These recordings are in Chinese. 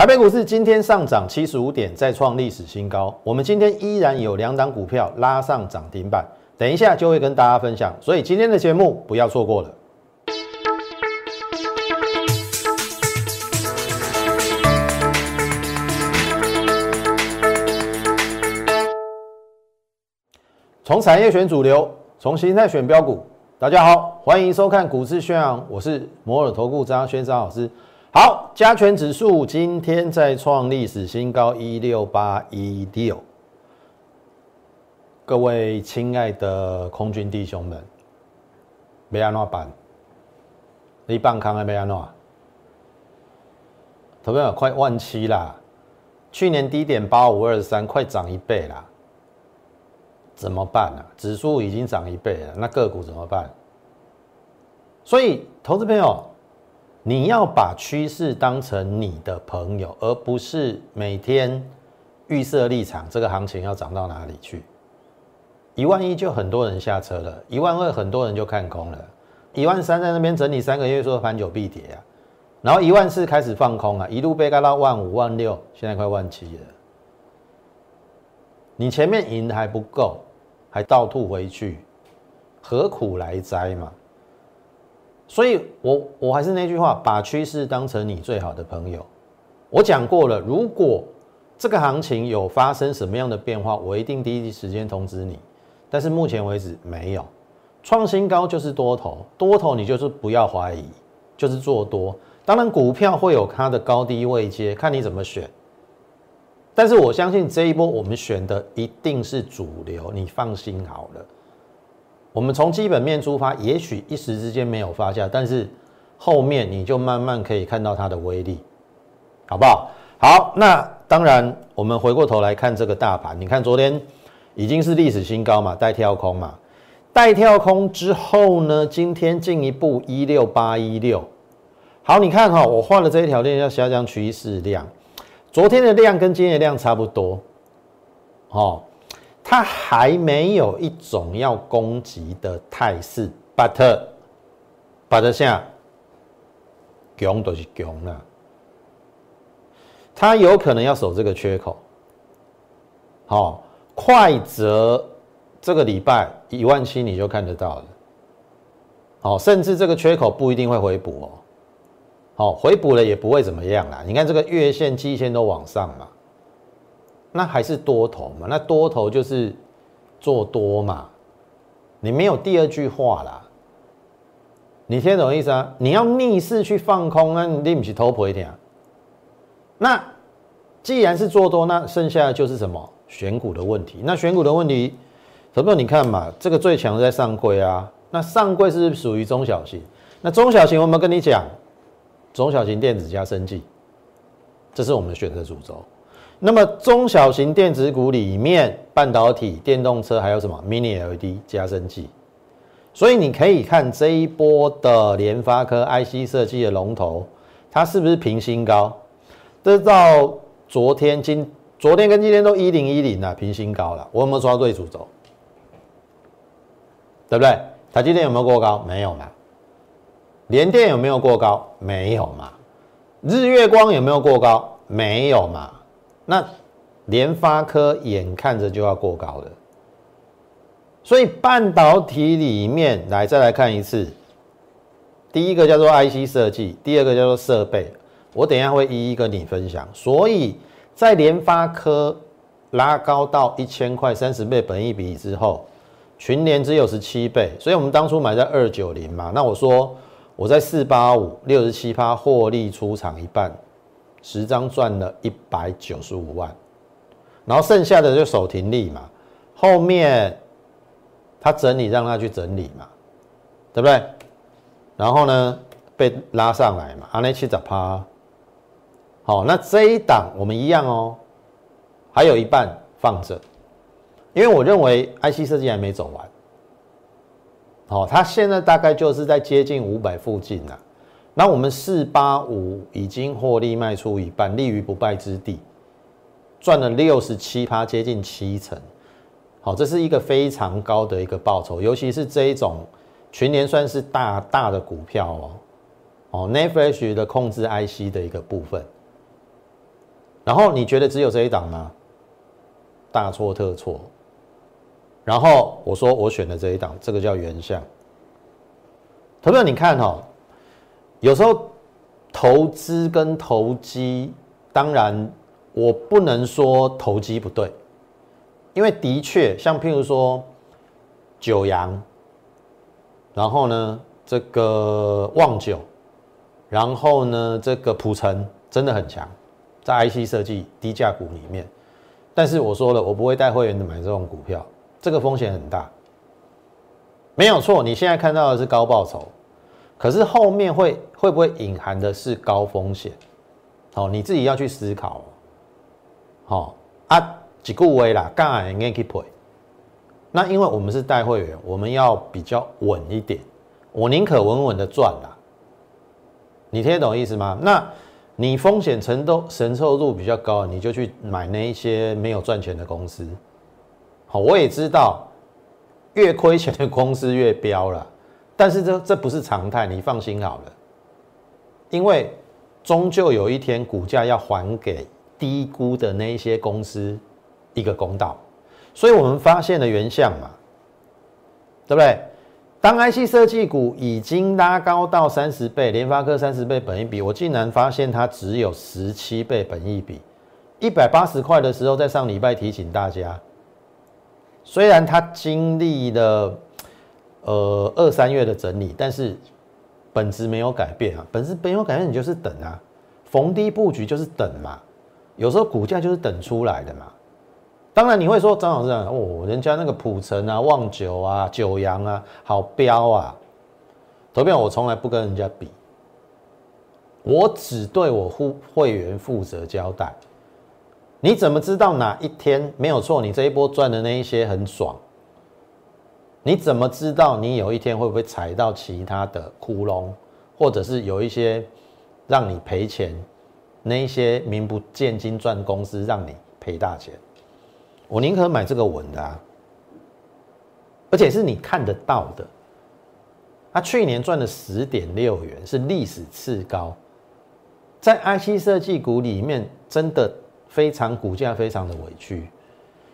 台北股市今天上涨七十五点，再创历史新高。我们今天依然有两档股票拉上涨停板，等一下就会跟大家分享，所以今天的节目不要错过了。从产业选主流，从形态选标股。大家好，欢迎收看股市宣扬，我是摩尔投顾张轩张老师。好，加权指数今天再创历史新高一六八一六。各位亲爱的空军弟兄们，没安诺办？你棒康还没安诺？投票快万七啦！去年低点八五二三，快涨一倍啦！怎么办呢？指数已经涨一倍了，那个股怎么办？所以，投资朋友。你要把趋势当成你的朋友，而不是每天预设立场。这个行情要涨到哪里去？一万一就很多人下车了，一万二很多人就看空了，一万三在那边整理三个月，说盘久必跌啊。然后一万四开始放空啊，一路被盖到万五、万六，现在快万七了。你前面赢还不够，还倒吐回去，何苦来哉嘛？所以，我我还是那句话，把趋势当成你最好的朋友。我讲过了，如果这个行情有发生什么样的变化，我一定第一时间通知你。但是目前为止没有，创新高就是多头，多头你就是不要怀疑，就是做多。当然，股票会有它的高低位阶，看你怎么选。但是我相信这一波我们选的一定是主流，你放心好了。我们从基本面出发，也许一时之间没有发酵，但是后面你就慢慢可以看到它的威力，好不好？好，那当然，我们回过头来看这个大盘，你看昨天已经是历史新高嘛，带跳空嘛，带跳空之后呢，今天进一步一六八一六，好，你看哈，我画了这一条链叫下降趋势量，昨天的量跟今天的量差不多，哦。它还没有一种要攻击的态势，but，but 下，强都是强了，它有可能要守这个缺口，好，快则这个礼拜一万七你就看得到了，好，甚至这个缺口不一定会回补哦，好，回补了也不会怎么样啦，你看这个月线、季线都往上嘛。那还是多头嘛？那多头就是做多嘛？你没有第二句话啦。你听懂意思啊？你要逆势去放空啊，你不是偷赔一点。那既然是做多，那剩下的就是什么选股的问题。那选股的问题，什么？你看嘛，这个最强在上柜啊。那上柜是属于中小型。那中小型，我们跟你讲，中小型电子加生技，这是我们的选择主轴。那么中小型电子股里面，半导体、电动车还有什么 Mini LED 加深器？所以你可以看这一波的联发科 IC 设计的龙头，它是不是平新高？这到昨天今昨天跟今天都一零一零了，平新高了。我有没有抓对主轴？对不对？台积电有没有过高？没有嘛。联电有没有过高？没有嘛。日月光有没有过高？没有嘛。那联发科眼看着就要过高了，所以半导体里面来再来看一次，第一个叫做 IC 设计，第二个叫做设备，我等一下会一一跟你分享。所以在联发科拉高到一千块三十倍本益比之后，群联只有十七倍，所以我们当初买在二九零嘛，那我说我在四八五六十七趴获利出场一半。十张赚了一百九十五万，然后剩下的就守停利嘛，后面他整理让他去整理嘛，对不对？然后呢被拉上来嘛，阿内七十趴，好，那这一档我们一样哦，还有一半放着，因为我认为 IC 设计还没走完，好，它现在大概就是在接近五百附近了。那我们四八五已经获利卖出一半，立于不败之地，赚了六十七趴，接近七成。好，这是一个非常高的一个报酬，尤其是这一种群年算是大大的股票哦。哦 n e t f l i x 的控制 IC 的一个部分。然后你觉得只有这一档吗？大错特错。然后我说我选的这一档，这个叫原相。投票你看哈，有时候投资跟投机，当然我不能说投机不对，因为的确像譬如说九阳，然后呢这个旺九，然后呢这个普成真的很强，在 IC 设计低价股里面，但是我说了，我不会带会员的买这种股票。这个风险很大，没有错。你现在看到的是高报酬，可是后面会会不会隐含的是高风险？哦，你自己要去思考。好啊，几顾微啦，杠杆应该可以赔。那因为我们是带会员，我们要比较稳一点。我宁可稳稳的赚啦。你听得懂意思吗？那你风险承受承受度比较高，你就去买那一些没有赚钱的公司。好，我也知道，越亏钱的公司越飙了，但是这这不是常态，你放心好了，因为终究有一天股价要还给低估的那一些公司一个公道，所以我们发现了原相嘛，对不对？当 IC 设计股已经拉高到三十倍，联发科三十倍本一比，我竟然发现它只有十七倍本一比，一百八十块的时候，在上礼拜提醒大家。虽然它经历了呃二三月的整理，但是本质没有改变啊，本质没有改变，你就是等啊，逢低布局就是等嘛，有时候股价就是等出来的嘛。当然你会说张老师啊哦，人家那个普城啊、旺九啊、九阳啊，好标啊，投票我从来不跟人家比，我只对我会会员负责交代。你怎么知道哪一天没有错？你这一波赚的那一些很爽。你怎么知道你有一天会不会踩到其他的窟窿，或者是有一些让你赔钱，那一些名不见经传公司让你赔大钱？我宁可买这个稳的啊，而且是你看得到的。他去年赚了十点六元，是历史次高，在 IC 设计股里面真的。非常股价非常的委屈，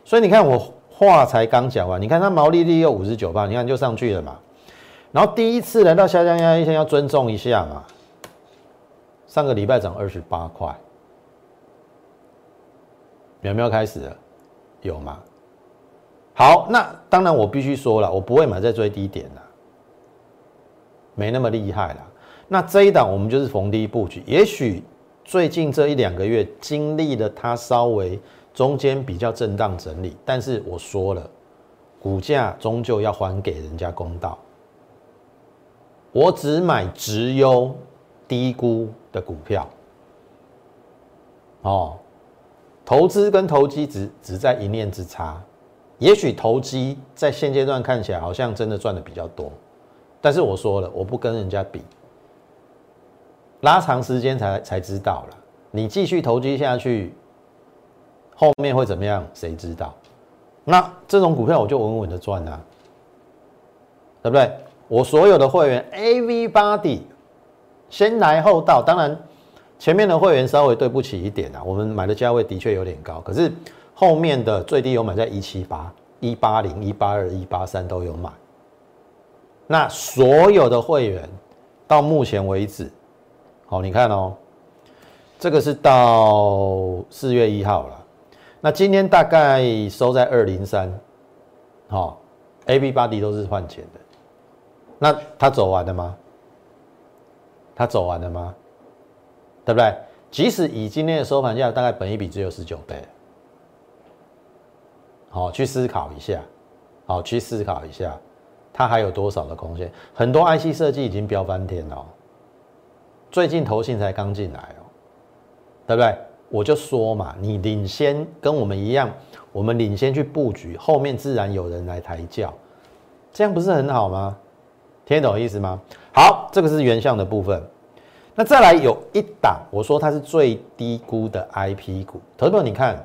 所以你看我话才刚讲完，你看它毛利率又五十九八，你看就上去了嘛。然后第一次来到下降压力线，要尊重一下嘛。上个礼拜涨二十八块，苗苗开始了？有吗？好，那当然我必须说了，我不会买在最低点的，没那么厉害了。那这一档我们就是逢低布局，也许。最近这一两个月经历了它稍微中间比较震荡整理，但是我说了，股价终究要还给人家公道。我只买直优低估的股票。哦，投资跟投机只只在一念之差。也许投机在现阶段看起来好像真的赚的比较多，但是我说了，我不跟人家比。拉长时间才才知道了，你继续投机下去，后面会怎么样？谁知道？那这种股票我就稳稳的赚啊，对不对？我所有的会员 A V Body 先来后到，当然前面的会员稍微对不起一点啊，我们买的价位的确有点高，可是后面的最低有买在一七八、一八零、一八二、一八三都有买。那所有的会员到目前为止。好，你看哦，这个是到四月一号了。那今天大概收在二零三，好，A、B、八 D 都是换钱的。那它走完了吗？它走完了吗？对不对？即使以今天的收盘价，大概本一比只有十九倍。好，去思考一下，好，去思考一下，它还有多少的空间？很多 IC 设计已经飙翻天了。最近投信才刚进来哦，对不对？我就说嘛，你领先跟我们一样，我们领先去布局，后面自然有人来抬轿，这样不是很好吗？听懂意思吗？好，这个是原相的部分。那再来有一档，我说它是最低估的 IP 股。投资你看，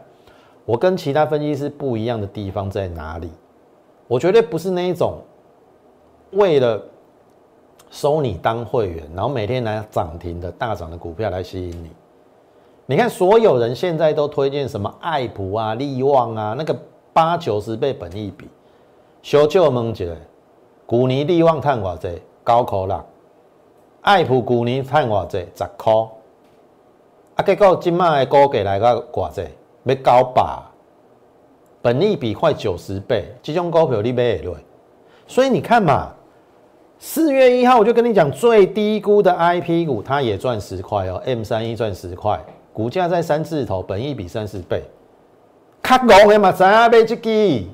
我跟其他分析师不一样的地方在哪里？我绝对不是那一种为了。收你当会员，然后每天拿涨停的大涨的股票来吸引你。你看所有人现在都推荐什么爱普啊、利旺啊，那个八九十倍本益比，小舅问一下，古尼利旺探偌济？九块啦。爱普古尼探偌济？十块。啊，结果今麦的股价来个偌济？要九百，本益比快九十倍，这种股票你买会落？所以你看嘛。四月一号我就跟你讲，最低估的 I P 股，它也赚十块哦，M 三一赚十块，股价在三字头，本一比三十倍，卡戆的嘛，怎样买这个？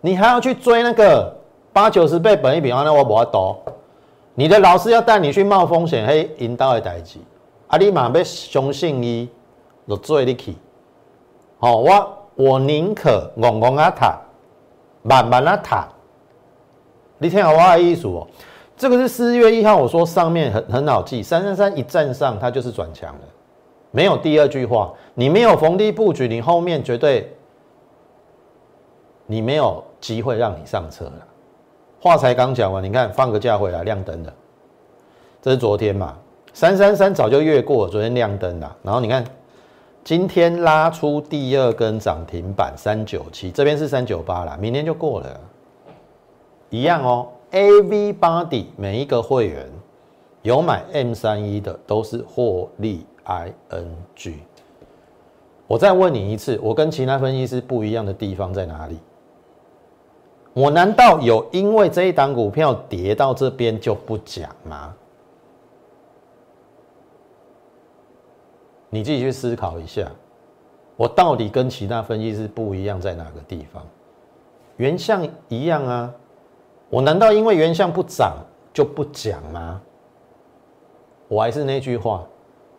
你还要去追那个八九十倍本一比，那我不多。你的老师要带你去冒风险，嘿，引导的代志，啊，你嘛要相信伊，就做你去。好，我我宁可戆戆啊谈，慢慢啊谈。你听好我的意思哦，这个是四月一号我说上面很很好记，三三三一站上它就是转强了，没有第二句话，你没有逢低布局，你后面绝对你没有机会让你上车了。话才刚讲完，你看放个假回来亮灯了，这是昨天嘛，三三三早就越过，昨天亮灯了，然后你看今天拉出第二根涨停板三九七，这边是三九八了，明天就过了。一样哦 A V Body 每一个会员有买 M 三一的都是获利 I N G。我再问你一次，我跟其他分析师不一样的地方在哪里？我难道有因为这一档股票跌到这边就不讲吗？你自己去思考一下，我到底跟其他分析师不一样在哪个地方？原像一样啊。我难道因为原相不涨就不讲吗？我还是那句话，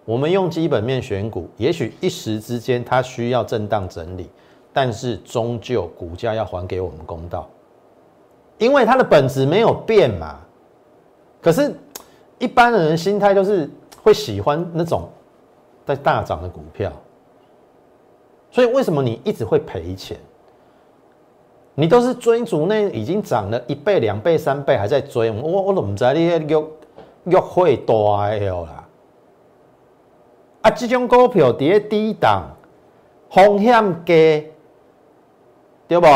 我们用基本面选股，也许一时之间它需要震荡整理，但是终究股价要还给我们公道，因为它的本质没有变嘛。可是，一般的人心态就是会喜欢那种在大涨的股票，所以为什么你一直会赔钱？你都是追逐那已经涨了一倍、两倍、三倍，还在追我，我都唔知你约约会多哎哟啦！啊，这种股票跌低档，风险低，对不？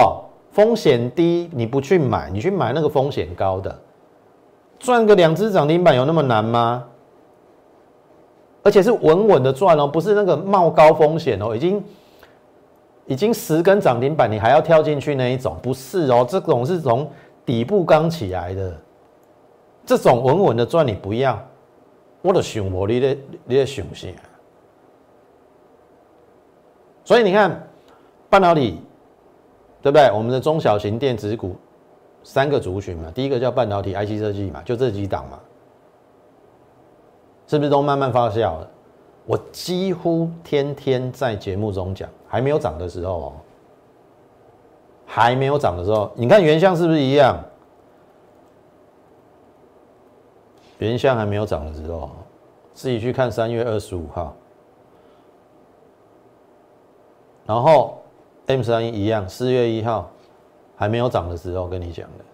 风险低，你不去买，你去买那个风险高的，赚个两只涨停板有那么难吗？而且是稳稳的赚哦，不是那个冒高风险哦，已经。已经十根涨停板，你还要跳进去那一种？不是哦，这种是从底部刚起来的，这种稳稳的赚你不要。我的想我你的你的想啥？所以你看半导体，对不对？我们的中小型电子股三个族群嘛，第一个叫半导体 IC 设计嘛，就这几档嘛，是不是都慢慢发酵了？我几乎天天在节目中讲。还没有涨的时候哦，还没有涨的时候，你看原相是不是一样？原相还没有涨的时候，自己去看三月二十五号，然后 M 三一一样，四月一号还没有涨的时候跟你讲的。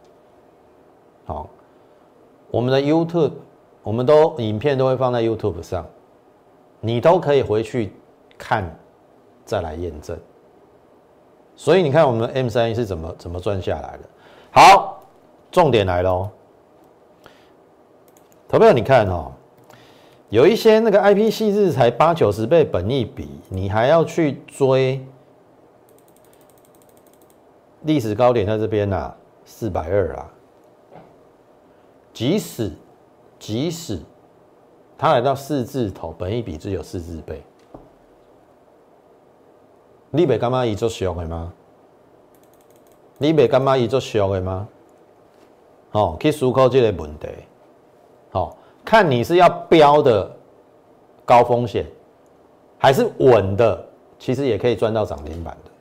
好，我们的 YouTube，我们都影片都会放在 YouTube 上，你都可以回去看。再来验证，所以你看我们的 M 三一是怎么怎么赚下来的？好，重点来喽，投票你看哦，有一些那个 I P 系日才八九十倍本一比，你还要去追历史高点在这边呐，四百二啊，即使即使它来到四字头，本一比只有四字倍。你袂感觉伊做俗的吗？你袂感觉伊做俗的吗？哦，去思考这个问题。好，看你是要标的高风险，还是稳的，其实也可以赚到涨停板的。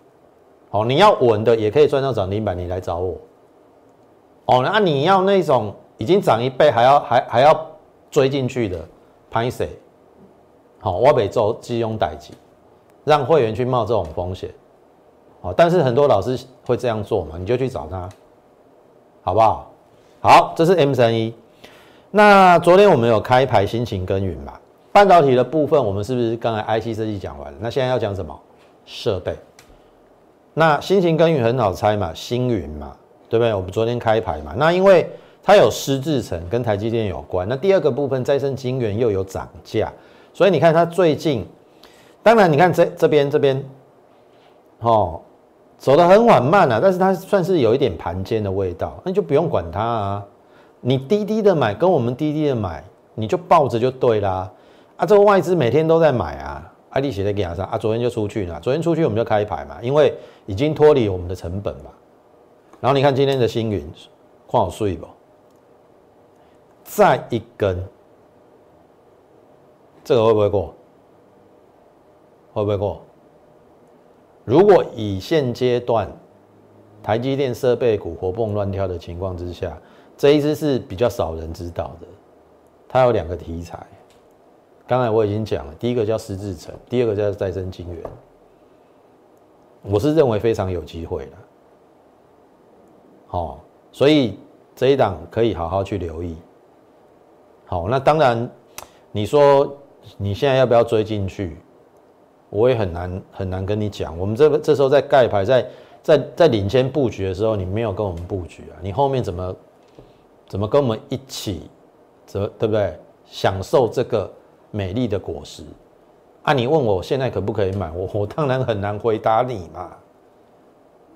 哦，你要稳的也可以赚到涨停板，你来找我。哦，那你要那种已经涨一倍还要还还要追进去的，拍谁？好，我袂做金融代志。让会员去冒这种风险，好，但是很多老师会这样做嘛？你就去找他，好不好？好，这是 M 三一。那昨天我们有开牌心情耕耘嘛？半导体的部分，我们是不是刚才 IC 设计讲完了？那现在要讲什么？设备。那新型耕耘很好猜嘛，星云嘛，对不对？我们昨天开牌嘛。那因为它有湿制成，跟台积电有关。那第二个部分，再生晶圆又有涨价，所以你看它最近，当然你看这这边这边，哦，走得很缓慢啊，但是它算是有一点盘间的味道，那就不用管它啊。你低低的买，跟我们低低的买，你就抱着就对啦。啊，这个外资每天都在买啊。阿力写的给他上啊，昨天就出去了，昨天出去我们就开牌嘛，因为已经脱离我们的成本嘛。然后你看今天的星云，看好睡不？再一根，这个会不会过？会不会过？如果以现阶段台积电设备股活蹦乱跳的情况之下，这一支是比较少人知道的，它有两个题材。刚才我已经讲了，第一个叫施志成，第二个叫再生晶圆。我是认为非常有机会的，好，所以这一档可以好好去留意。好，那当然，你说你现在要不要追进去？我也很难很难跟你讲。我们这个这时候在盖牌，在在在领先布局的时候，你没有跟我们布局啊？你后面怎么怎么跟我们一起，怎对不对？享受这个。美丽的果实，啊！你问我现在可不可以买？我我当然很难回答你嘛，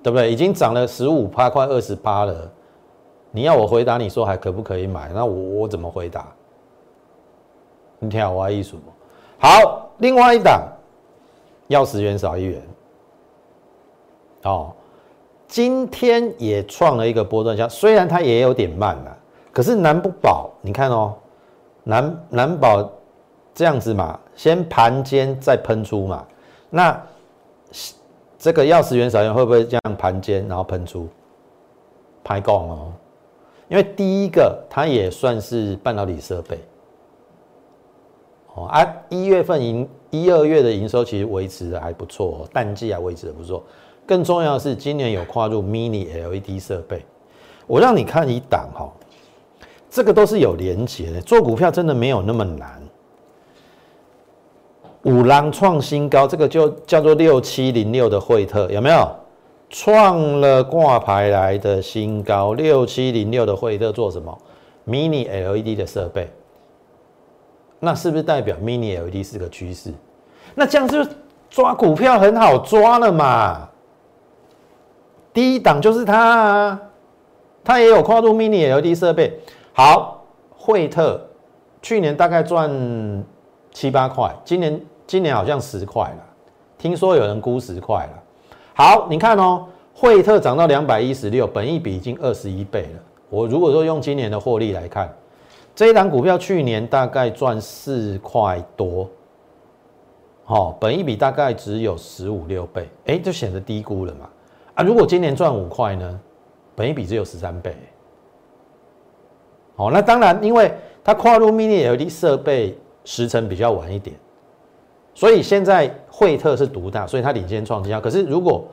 对不对？已经涨了十五趴，快二十趴了，你要我回答你说还可不可以买？那我我怎么回答？你听我艺术好，另外一档要十元少一元，哦，今天也创了一个波段箱，虽然它也有点慢了，可是难不保，你看哦，难难保。这样子嘛，先盘间再喷出嘛，那这个钥匙元少元会不会这样盘间然后喷出？排供哦，因为第一个它也算是半导体设备，哦啊，一月份营一二月的营收其实维持的还不错，淡季啊维持的不错，更重要的是今年有跨入 mini LED 设备，我让你看一档哈，这个都是有连结的，做股票真的没有那么难。五郎创新高，这个就叫做六七零六的惠特有没有创了挂牌来的新高？六七零六的惠特做什么？mini LED 的设备，那是不是代表 mini LED 是个趋势？那这样就抓股票很好抓了嘛？第一档就是它啊，它也有跨入 mini LED 设备。好，惠特去年大概赚七八块，今年。今年好像十块了，听说有人估十块了。好，你看哦，惠特涨到两百一十六，本一比已经二十一倍了。我如果说用今年的获利来看，这一档股票去年大概赚四块多，好，本一比大概只有十五六倍，哎，就显得低估了嘛。啊，如果今年赚五块呢，本一比只有十三倍。好，那当然，因为它跨入 Mini LED 设备时程比较晚一点。所以现在惠特是独大，所以它领先创新高。可是如果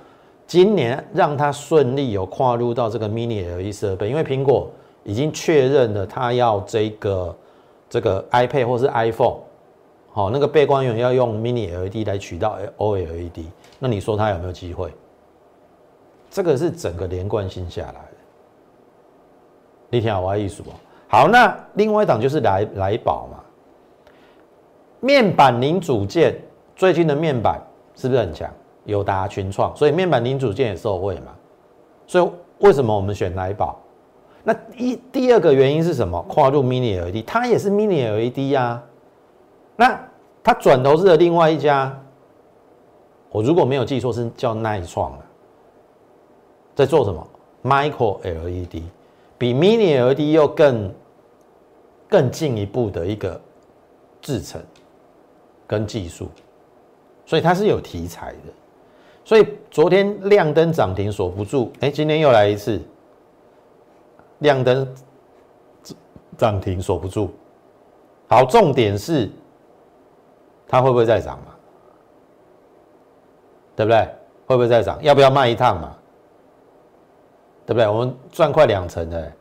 今年让它顺利有跨入到这个 mini LED 设备，因为苹果已经确认了他要这个这个 iPad 或是 iPhone，好，那个背光源要用 mini LED 来取代 OLED，那你说他有没有机会？这个是整个连贯性下来的。你听我意思不？好，那另外一档就是来来宝嘛。面板零组件最近的面板是不是很强？友达、群创，所以面板零组件也受惠嘛。所以为什么我们选来宝？那一第二个原因是什么？跨入 Mini LED，它也是 Mini LED 呀。那它转投资的另外一家，我如果没有记错是叫耐创啊，在做什么？Micro LED，比 Mini LED 又更更进一步的一个制程。跟技术，所以它是有题材的，所以昨天亮灯涨停锁不住，哎，今天又来一次亮灯涨停锁不住，好，重点是它会不会再涨嘛？对不对？会不会再涨？要不要卖一趟嘛？对不对？我们赚快两成的，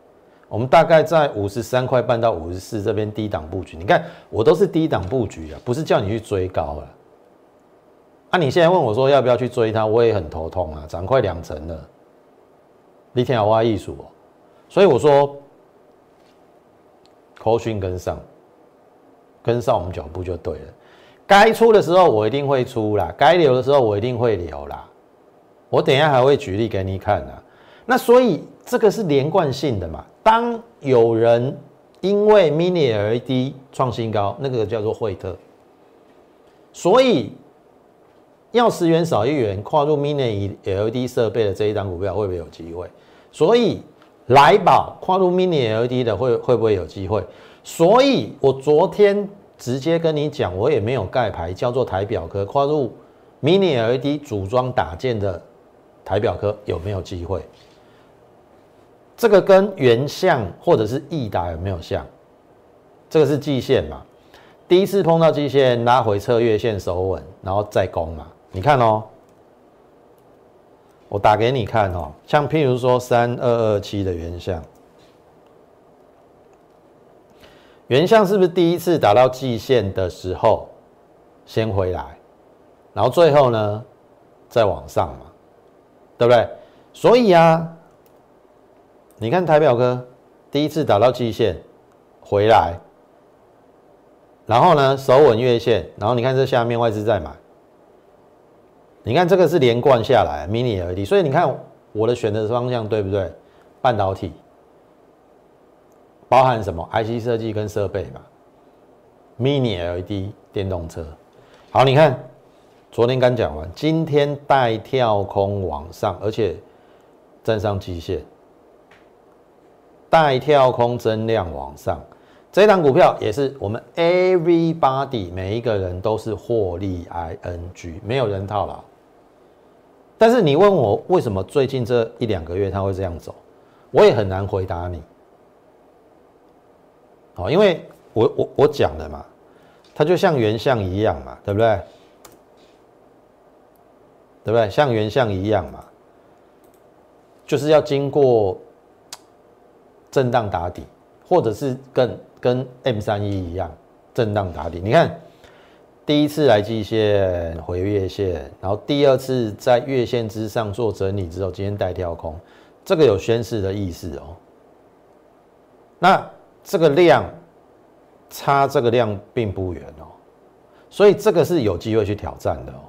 我们大概在五十三块半到五十四这边低档布局。你看我都是低档布局啊，不是叫你去追高了。啊，你现在问我说要不要去追它，我也很头痛啊，涨快两成了。你听好挖艺术哦，所以我说，口讯跟上，跟上我们脚步就对了。该出的时候我一定会出啦，该留的时候我一定会留啦。我等下还会举例给你看啊。那所以这个是连贯性的嘛？当有人因为 Mini LED 创新高，那个叫做惠特，所以要十元少一元跨入 Mini LED 设备的这一张股票会不会有机会？所以来宝跨入 Mini LED 的会会不会有机会？所以我昨天直接跟你讲，我也没有盖牌，叫做台表科跨入 Mini LED 组装打件的台表科有没有机会？这个跟原相或者是易达有没有像？这个是季线嘛？第一次碰到季线拉回测月线守稳，然后再攻嘛？你看哦。我打给你看哦，像譬如说三二二七的原相，原相是不是第一次打到季线的时候先回来，然后最后呢再往上嘛，对不对？所以啊，你看台表哥第一次打到季线回来，然后呢手稳月线，然后你看这下面外资在买。你看这个是连贯下来，mini LED，所以你看我的选择方向对不对？半导体包含什么？IC 设计跟设备嘛，mini LED 电动车。好，你看昨天刚讲完，今天带跳空往上，而且站上极限，带跳空增量往上，这档股票也是我们 everybody 每一个人都是获利 ing，没有人套牢。但是你问我为什么最近这一两个月它会这样走，我也很难回答你。好，因为我我我讲的嘛，它就像原相一样嘛，对不对？对不对？像原相一样嘛，就是要经过震荡打底，或者是跟跟 M 三一一样震荡打底。你看。第一次来季线回月线，然后第二次在月线之上做整理之后，今天带跳空，这个有宣示的意思哦。那这个量差这个量并不远哦，所以这个是有机会去挑战的哦。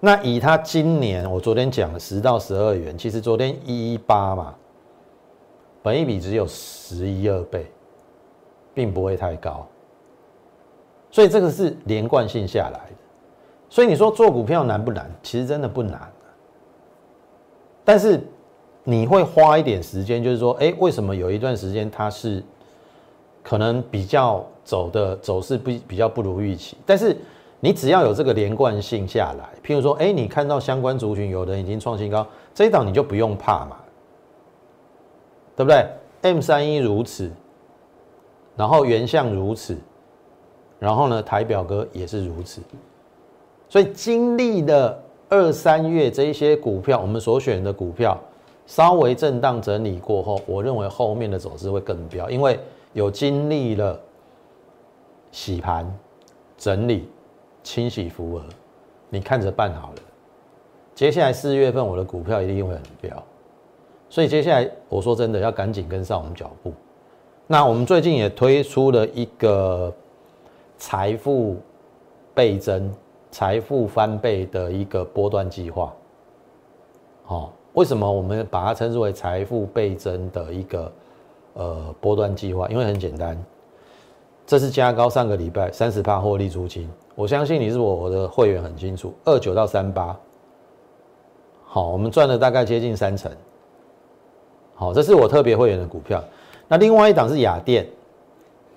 那以它今年我昨天讲的十到十二元，其实昨天一一八嘛，本一比只有十一二倍，并不会太高。所以这个是连贯性下来的，所以你说做股票难不难？其实真的不难，但是你会花一点时间，就是说，哎，为什么有一段时间它是可能比较走的走势不比较不如预期？但是你只要有这个连贯性下来，譬如说，哎，你看到相关族群有人已经创新高，这一档你就不用怕嘛，对不对？M 三一如此，然后原相如此。然后呢，台表哥也是如此，所以经历了二三月这一些股票，我们所选的股票稍微震荡整理过后，我认为后面的走势会更标，因为有经历了洗盘、整理、清洗浮额，你看着办好了。接下来四月份我的股票一定会很标，所以接下来我说真的要赶紧跟上我们脚步。那我们最近也推出了一个。财富倍增、财富翻倍的一个波段计划，好，为什么我们把它称之为财富倍增的一个呃波段计划？因为很简单，这是加高上个礼拜三十帕获利出金，我相信你是我我的会员很清楚，二九到三八，好，我们赚了大概接近三成，好，这是我特别会员的股票。那另外一档是雅电。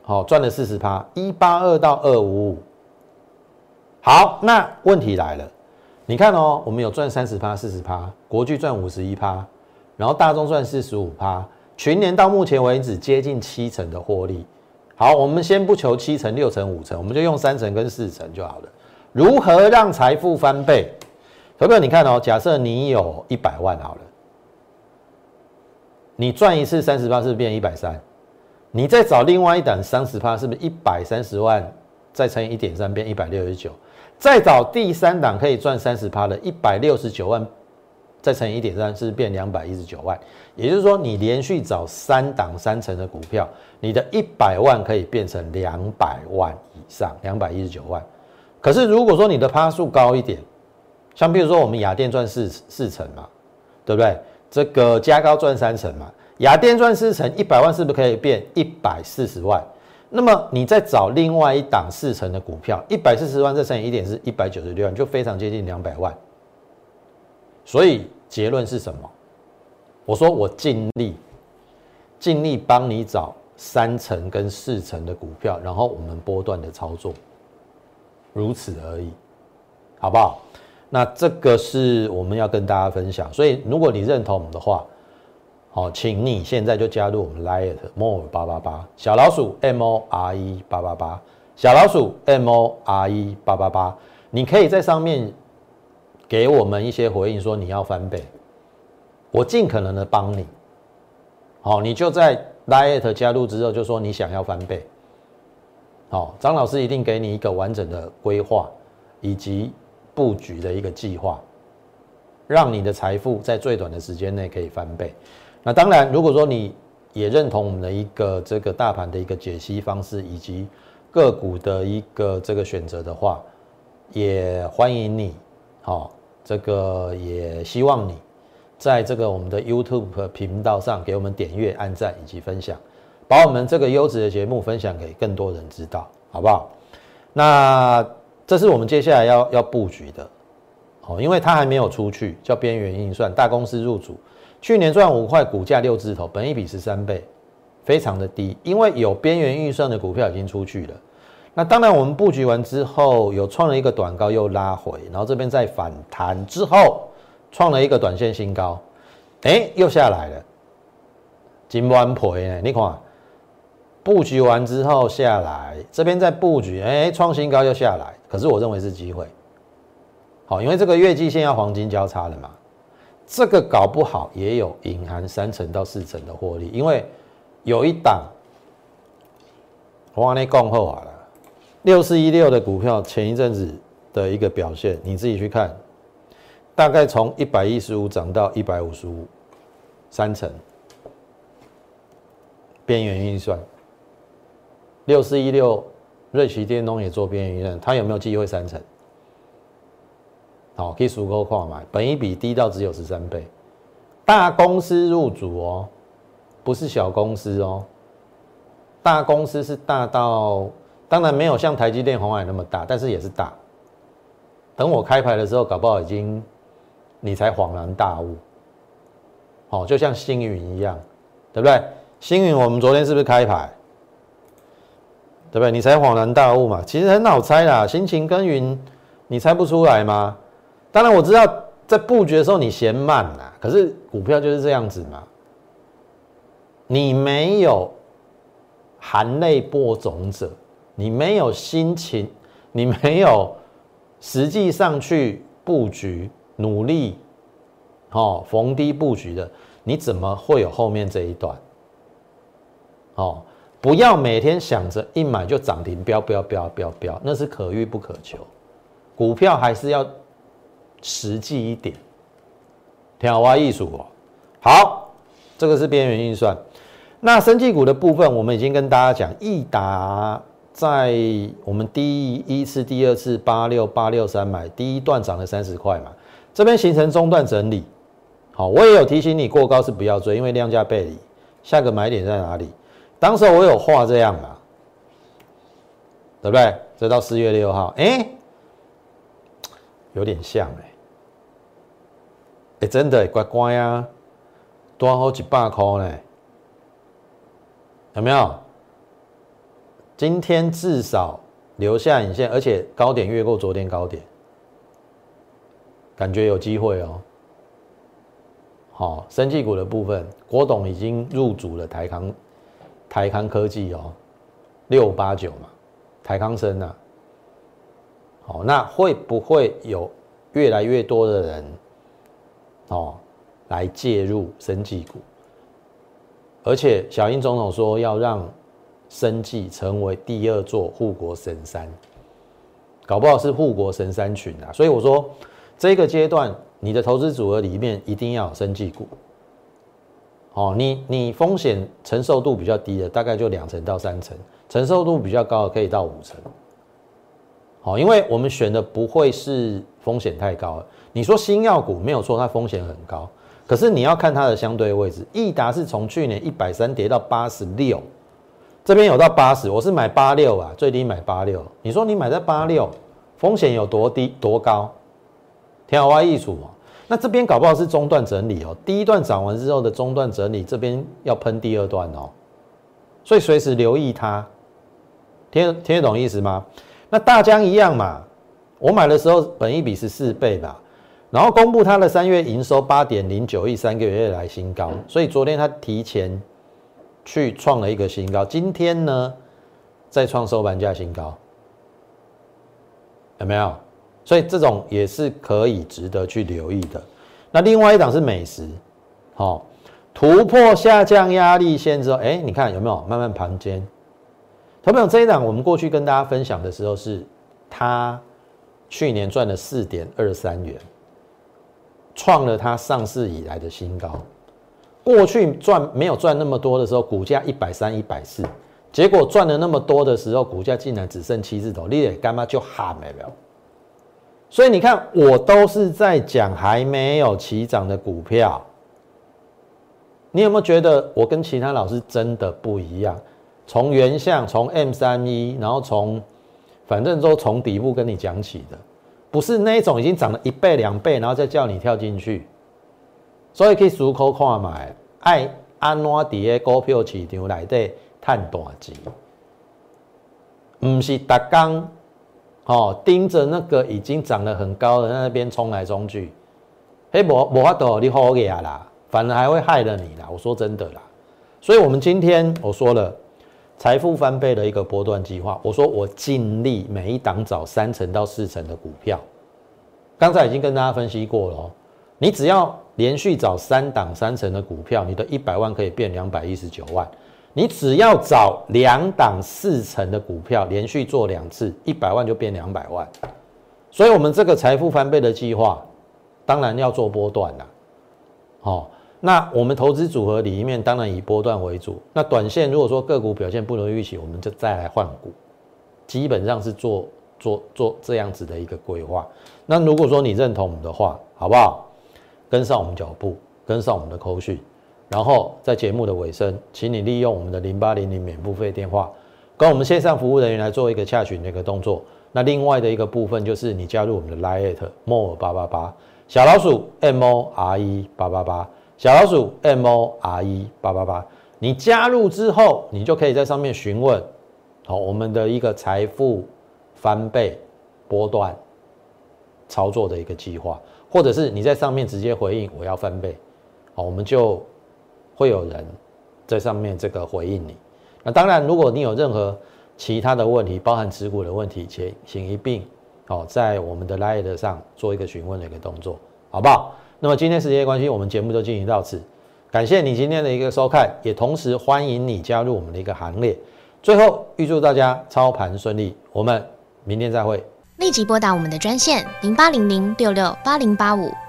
好，赚了四十趴，一八二到二五五。好，那问题来了，你看哦，我们有赚三十趴、四十趴，国巨赚五十一趴，然后大众赚四十五趴，全年到目前为止接近七成的获利。好，我们先不求七成、六成、五成，我们就用三成跟四成就好了。如何让财富翻倍？投票，你看哦，假设你有一百万好了，你赚一次三十八，是不是变一百三？你再找另外一档三十趴，是不是一百三十万？再乘以一点三，变一百六十九。再找第三档可以赚三十趴的，一百六十九万，再乘以一点三，是变两百一十九万。也就是说，你连续找三档三成的股票，你的一百万可以变成两百万以上，两百一十九万。可是如果说你的趴数高一点，像比如说我们雅电赚四四成嘛，对不对？这个加高赚三成嘛。雅电赚四成，一百万是不是可以变一百四十万？那么你再找另外一档四成的股票，一百四十万再乘以一点是一百九十六万，就非常接近两百万。所以结论是什么？我说我尽力，尽力帮你找三成跟四成的股票，然后我们波段的操作，如此而已，好不好？那这个是我们要跟大家分享。所以如果你认同我们的话，好，请你现在就加入我们 Liet More 八八八小老鼠 M O R E 八八八小老鼠 M O R E 八八八，你可以在上面给我们一些回应，说你要翻倍，我尽可能的帮你。好，你就在 Liet 加入之后，就说你想要翻倍。好，张老师一定给你一个完整的规划以及布局的一个计划，让你的财富在最短的时间内可以翻倍。那当然，如果说你也认同我们的一个这个大盘的一个解析方式，以及个股的一个这个选择的话，也欢迎你，好，这个也希望你在这个我们的 YouTube 频道上给我们点阅、按赞以及分享，把我们这个优质的节目分享给更多人知道，好不好？那这是我们接下来要要布局的，哦，因为它还没有出去，叫边缘运算，大公司入主。去年赚五块，股价六字头，本一比十三倍，非常的低。因为有边缘预算的股票已经出去了。那当然，我们布局完之后，有创了一个短高，又拉回，然后这边再反弹之后，创了一个短线新高，哎，又下来了。金弯赔呢？你看，布局完之后下来，这边再布局，哎，创新高又下来。可是我认为是机会。好，因为这个月季线要黄金交叉了嘛。这个搞不好也有隐含三成到四成的获利，因为有一档，我跟你讲后好了，六四一六的股票前一阵子的一个表现，你自己去看，大概从一百一十五涨到一百五十五，三成，边缘运算，六四一六瑞奇电动也做边缘运算，它有没有机会三成？好，可以数够矿买，本一比低到只有十三倍，大公司入主哦，不是小公司哦，大公司是大到，当然没有像台积电、红海那么大，但是也是大。等我开牌的时候，搞不好已经你才恍然大悟，好，就像星云一样，对不对？星云我们昨天是不是开牌？对不对？你才恍然大悟嘛，其实很好猜啦，心情耕耘，你猜不出来吗？当然我知道在布局的时候你嫌慢啦，可是股票就是这样子嘛。你没有含泪播种者，你没有心情，你没有实际上去布局努力，哦逢低布局的，你怎么会有后面这一段？哦，不要每天想着一买就涨停飙飙飙飙飙，那是可遇不可求。股票还是要。实际一点，挑挖艺术哦。好，这个是边缘运算。那生技股的部分，我们已经跟大家讲，益达在我们第一次、第二次八六八六三买，第一段涨了三十块嘛，这边形成中段整理。好，我也有提醒你过高是不要追，因为量价背离。下个买点在哪里？当时我有画这样嘛，对不对？这到四月六号，哎，有点像哎。真的乖乖啊，多好几百块呢，有没有？今天至少留下影线，而且高点越过昨天高点，感觉有机会哦。好，生技股的部分，郭董已经入主了台康，台康科技哦，六八九嘛，台康生啊。好，那会不会有越来越多的人？哦，来介入生技股，而且小英总统说要让生计成为第二座护国神山，搞不好是护国神山群啊。所以我说，这个阶段你的投资组合里面一定要有生技股。哦，你你风险承受度比较低的，大概就两成到三成；承受度比较高的，可以到五成。好，因为我们选的不会是风险太高。你说新药股没有错，它风险很高，可是你要看它的相对位置。益达是从去年一百三跌到八十六，这边有到八十，我是买八六啊，最低买八六。你说你买在八六，风险有多低多高？天好外艺术嘛。那这边搞不好是中段整理哦，第一段涨完之后的中段整理，这边要喷第二段哦，所以随时留意它，听听得懂意思吗？那大疆一样嘛，我买的时候本一比是四倍吧，然后公布它的三月营收八点零九亿，三个月来新高，所以昨天它提前去创了一个新高，今天呢再创收盘价新高，有没有？所以这种也是可以值得去留意的。那另外一档是美食，好突破下降压力线之后，哎，你看有没有慢慢盘间？朋友这一档我们过去跟大家分享的时候，是它去年赚了四点二三元，创了它上市以来的新高。过去赚没有赚那么多的时候，股价一百三、一百四，结果赚了那么多的时候，股价竟然只剩七字头，你得干嘛就喊没了？所以你看，我都是在讲还没有起涨的股票。你有没有觉得我跟其他老师真的不一样？从原相，从 M 三一，然后从反正都从底部跟你讲起的，不是那种已经涨了一倍两倍，然后再叫你跳进去。所以可以熟口看买，爱安怎伫个股票市场内底赚大钱，唔是达刚。哦，盯着那个已经涨得很高的那边冲来冲去，嘿，无无法度你好个啦，反而还会害了你啦。我说真的啦，所以我们今天我说了财富翻倍的一个波段计划，我说我尽力每一档找三成到四成的股票，刚才已经跟大家分析过了，你只要连续找三档三成的股票，你的一百万可以变两百一十九万。你只要找两档四成的股票，连续做两次，一百万就变两百万。所以，我们这个财富翻倍的计划，当然要做波段啦。好，那我们投资组合里面当然以波段为主。那短线如果说个股表现不如预期，我们就再来换股，基本上是做做做这样子的一个规划。那如果说你认同我们的话，好不好？跟上我们脚步，跟上我们的口讯。然后在节目的尾声，请你利用我们的零八零零免付费电话，跟我们线上服务人员来做一个洽询的一个动作。那另外的一个部分就是你加入我们的 Lite more 八八八小老鼠 M O R E 八八八小老鼠 M O R E 八八八。你加入之后，你就可以在上面询问好我们的一个财富翻倍波段操作的一个计划，或者是你在上面直接回应我要翻倍，好，我们就。会有人在上面这个回应你。那当然，如果你有任何其他的问题，包含持股的问题，且请一并哦，在我们的 l i t 上做一个询问的一个动作，好不好？那么今天时间关系，我们节目就进行到此。感谢你今天的一个收看，也同时欢迎你加入我们的一个行列。最后，预祝大家操盘顺利，我们明天再会。立即拨打我们的专线零八零零六六八零八五。